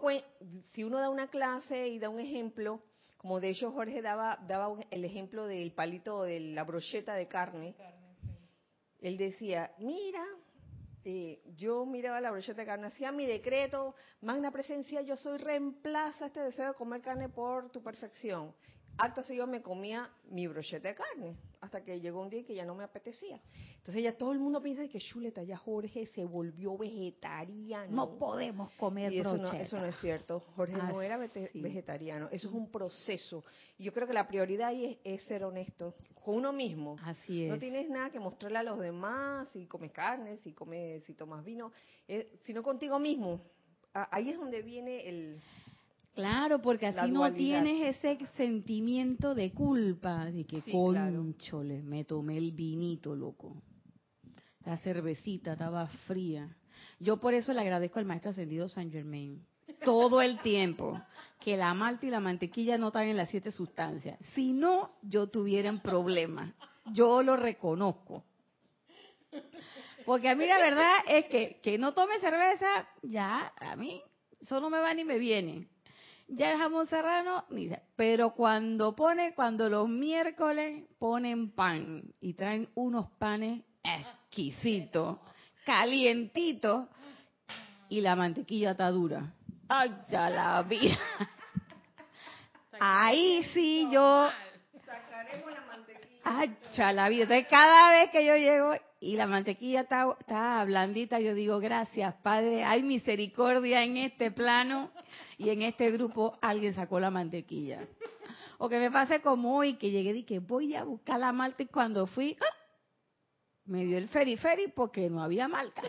si uno da una clase y da un ejemplo, como de hecho Jorge daba, daba un- el ejemplo del palito de la brocheta de carne, él decía, mira, eh, yo miraba la brocheta de carne, hacía mi decreto, magna presencia, yo soy, reemplaza este deseo de comer carne por tu perfección. Acto seguido me comía mi brocheta de carne, hasta que llegó un día que ya no me apetecía. Entonces ya todo el mundo piensa que chuleta, ya Jorge se volvió vegetariano. No podemos comer Y eso no, eso no es cierto. Jorge no era Así. vegetariano. Eso es un proceso. Y yo creo que la prioridad ahí es, es ser honesto con uno mismo. Así es. No tienes nada que mostrarle a los demás, si comes carne, si comes, si tomas vino, eh, sino contigo mismo. Ah, ahí es donde viene el... Claro, porque así no tienes ese sentimiento de culpa, de que Sí, claro. conchole, me tomé el vinito, loco. La cervecita estaba fría. Yo por eso le agradezco al maestro ascendido San Germain todo el tiempo que la malta y la mantequilla no están en las siete sustancias. Si no, yo tuviera un problema. Yo lo reconozco. Porque a mí la verdad es que que no tome cerveza, ya a mí eso no me va ni me viene. Ya el jamón serrano, pero cuando pone, cuando los miércoles ponen pan y traen unos panes exquisitos, calientitos y la mantequilla está dura. ¡Ay, ya la vida! Ahí sí yo ¡Ay, la vida! Entonces, cada vez que yo llego y la mantequilla está, está blandita, yo digo, gracias, Padre, hay misericordia en este plano y en este grupo alguien sacó la mantequilla. O que me pase como hoy, que llegué y que voy a buscar la malta y cuando fui, ¡ah! me dio el feri feri porque no había malta.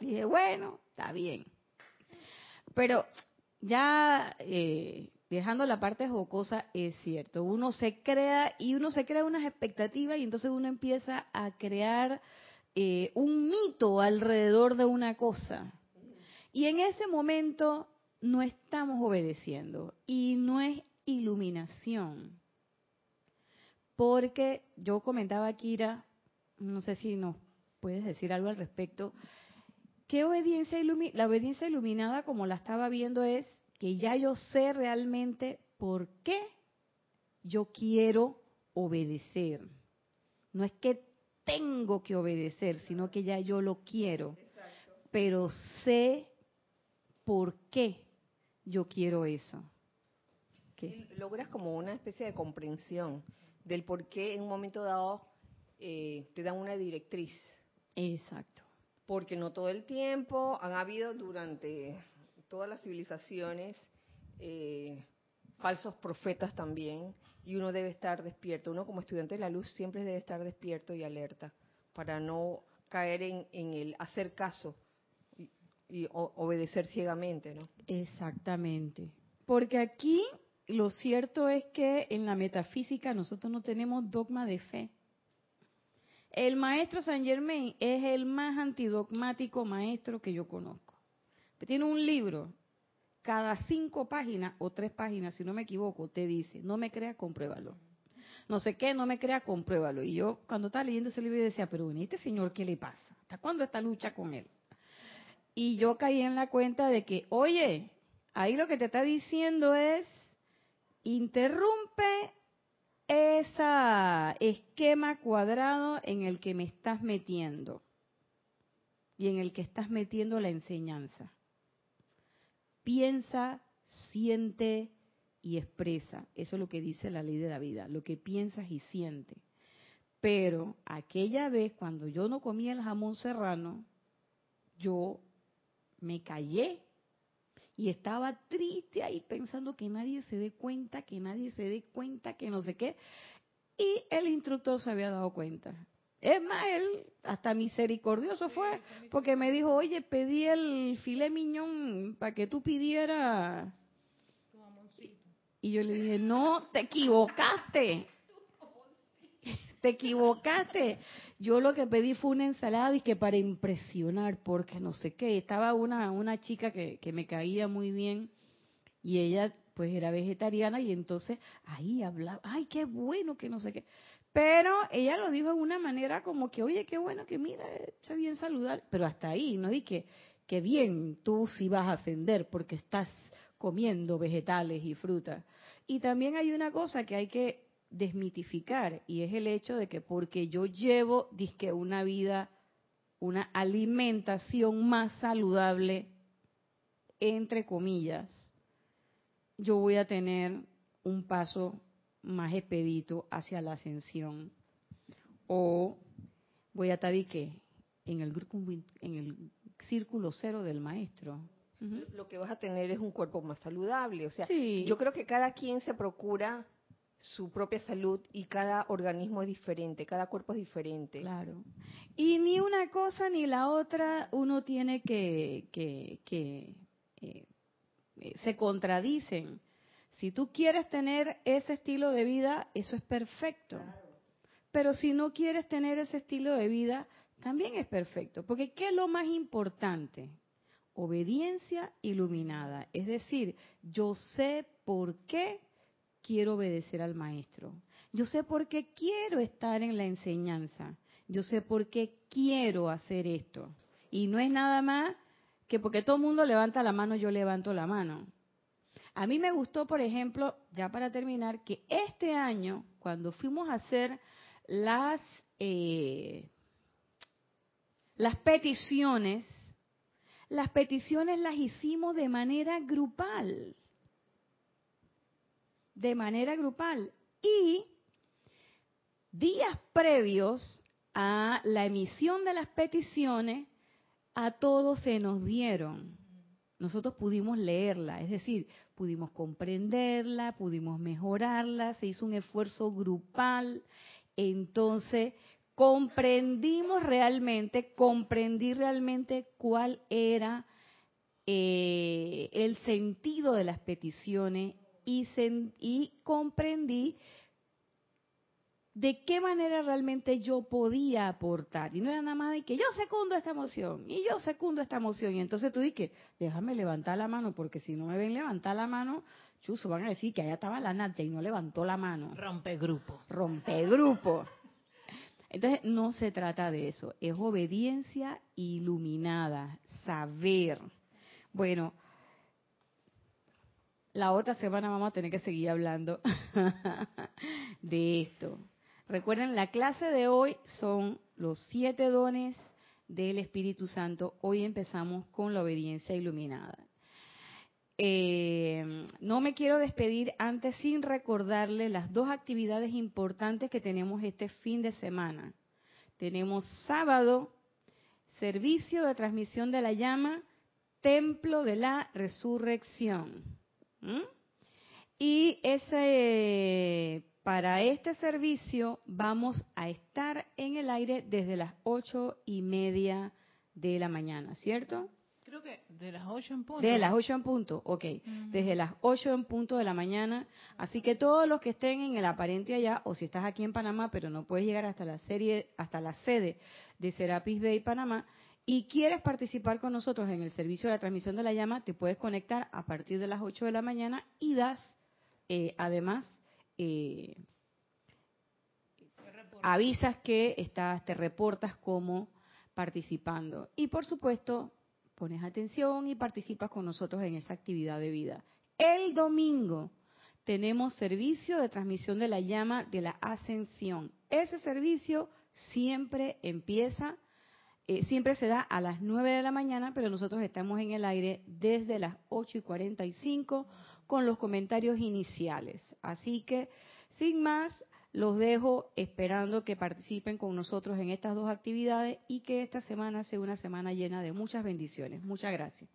Dije, bueno, está bien. Pero ya eh, dejando la parte jocosa, es cierto, uno se crea y uno se crea unas expectativas y entonces uno empieza a crear eh, un mito alrededor de una cosa. Y en ese momento no estamos obedeciendo y no es iluminación. Porque yo comentaba, Kira, no sé si nos puedes decir algo al respecto, que obediencia ilumi- la obediencia iluminada, como la estaba viendo, es que ya yo sé realmente por qué yo quiero obedecer. No es que tengo que obedecer, sino que ya yo lo quiero. Pero sé por qué yo quiero eso. Logras como una especie de comprensión del por qué en un momento dado eh, te dan una directriz. Exacto. Porque no todo el tiempo han habido durante todas las civilizaciones eh, falsos profetas también y uno debe estar despierto. Uno como estudiante de la luz siempre debe estar despierto y alerta para no caer en, en el hacer caso y obedecer ciegamente, ¿no? Exactamente. Porque aquí lo cierto es que en la metafísica nosotros no tenemos dogma de fe. El maestro Saint Germain es el más antidogmático maestro que yo conozco. Tiene un libro, cada cinco páginas o tres páginas, si no me equivoco, te dice, no me creas, compruébalo. No sé qué, no me creas, compruébalo. Y yo cuando estaba leyendo ese libro decía, pero ¿y este señor qué le pasa? ¿Hasta cuándo esta lucha con él? Y yo caí en la cuenta de que, oye, ahí lo que te está diciendo es, interrumpe ese esquema cuadrado en el que me estás metiendo y en el que estás metiendo la enseñanza. Piensa, siente y expresa. Eso es lo que dice la ley de la vida, lo que piensas y sientes. Pero aquella vez cuando yo no comía el jamón serrano, yo me callé y estaba triste ahí pensando que nadie se dé cuenta, que nadie se dé cuenta, que no sé qué. Y el instructor se había dado cuenta. Es más, él hasta misericordioso fue, porque me dijo, oye, pedí el filé miñón para que tú pidieras. Y yo le dije, no, te equivocaste. Te equivocaste. Yo lo que pedí fue una ensalada y que para impresionar, porque no sé qué, estaba una, una chica que, que me caía muy bien y ella pues era vegetariana y entonces ahí hablaba, ay, qué bueno, que no sé qué. Pero ella lo dijo de una manera como que, oye, qué bueno que mira, está bien saludable, pero hasta ahí, no di que, que bien, tú sí vas a ascender porque estás comiendo vegetales y frutas. Y también hay una cosa que hay que desmitificar y es el hecho de que porque yo llevo disque una vida, una alimentación más saludable, entre comillas, yo voy a tener un paso más expedito hacia la ascensión. O voy a estar que en el grupo en el círculo cero del maestro. Lo que vas a tener es un cuerpo más saludable o sea yo creo que cada quien se procura su propia salud y cada organismo es diferente, cada cuerpo es diferente. Claro. Y ni una cosa ni la otra uno tiene que, que, que eh, eh, se contradicen. Si tú quieres tener ese estilo de vida, eso es perfecto. Pero si no quieres tener ese estilo de vida, también es perfecto. Porque ¿qué es lo más importante? Obediencia iluminada. Es decir, yo sé por qué quiero obedecer al maestro. Yo sé por qué quiero estar en la enseñanza. Yo sé por qué quiero hacer esto. Y no es nada más que porque todo el mundo levanta la mano, yo levanto la mano. A mí me gustó, por ejemplo, ya para terminar, que este año, cuando fuimos a hacer las, eh, las peticiones, las peticiones las hicimos de manera grupal de manera grupal. Y días previos a la emisión de las peticiones, a todos se nos dieron. Nosotros pudimos leerla, es decir, pudimos comprenderla, pudimos mejorarla, se hizo un esfuerzo grupal, entonces comprendimos realmente, comprendí realmente cuál era eh, el sentido de las peticiones y, comprendí de qué manera realmente yo podía aportar. Y no era nada más de que yo secundo esta emoción y yo secundo esta emoción. Y entonces tú dices, déjame levantar la mano, porque si no me ven levantar la mano, chuso, van a decir que allá estaba la Nadia y no levantó la mano. Rompe grupo. Rompe grupo. Entonces no se trata de eso, es obediencia iluminada, saber. Bueno, la otra semana vamos a tener que seguir hablando (laughs) de esto. Recuerden, la clase de hoy son los siete dones del Espíritu Santo. Hoy empezamos con la obediencia iluminada. Eh, no me quiero despedir antes sin recordarle las dos actividades importantes que tenemos este fin de semana. Tenemos sábado, servicio de transmisión de la llama, templo de la resurrección. ¿Mm? Y ese, para este servicio vamos a estar en el aire desde las ocho y media de la mañana, ¿cierto? Creo que de las 8 en punto. Desde las 8 en punto, ok. Desde las 8 en punto de la mañana. Así que todos los que estén en el aparente allá, o si estás aquí en Panamá, pero no puedes llegar hasta la serie, hasta la sede de Serapis Bay Panamá, y quieres participar con nosotros en el servicio de la transmisión de la llama, te puedes conectar a partir de las 8 de la mañana y das, eh, además, eh, avisas que estás, te reportas como participando. Y por supuesto, pones atención y participas con nosotros en esa actividad de vida. El domingo tenemos servicio de transmisión de la llama de la ascensión. Ese servicio siempre empieza, eh, siempre se da a las 9 de la mañana, pero nosotros estamos en el aire desde las 8 y 45 con los comentarios iniciales. Así que, sin más, los dejo esperando que participen con nosotros en estas dos actividades y que esta semana sea una semana llena de muchas bendiciones. Muchas gracias.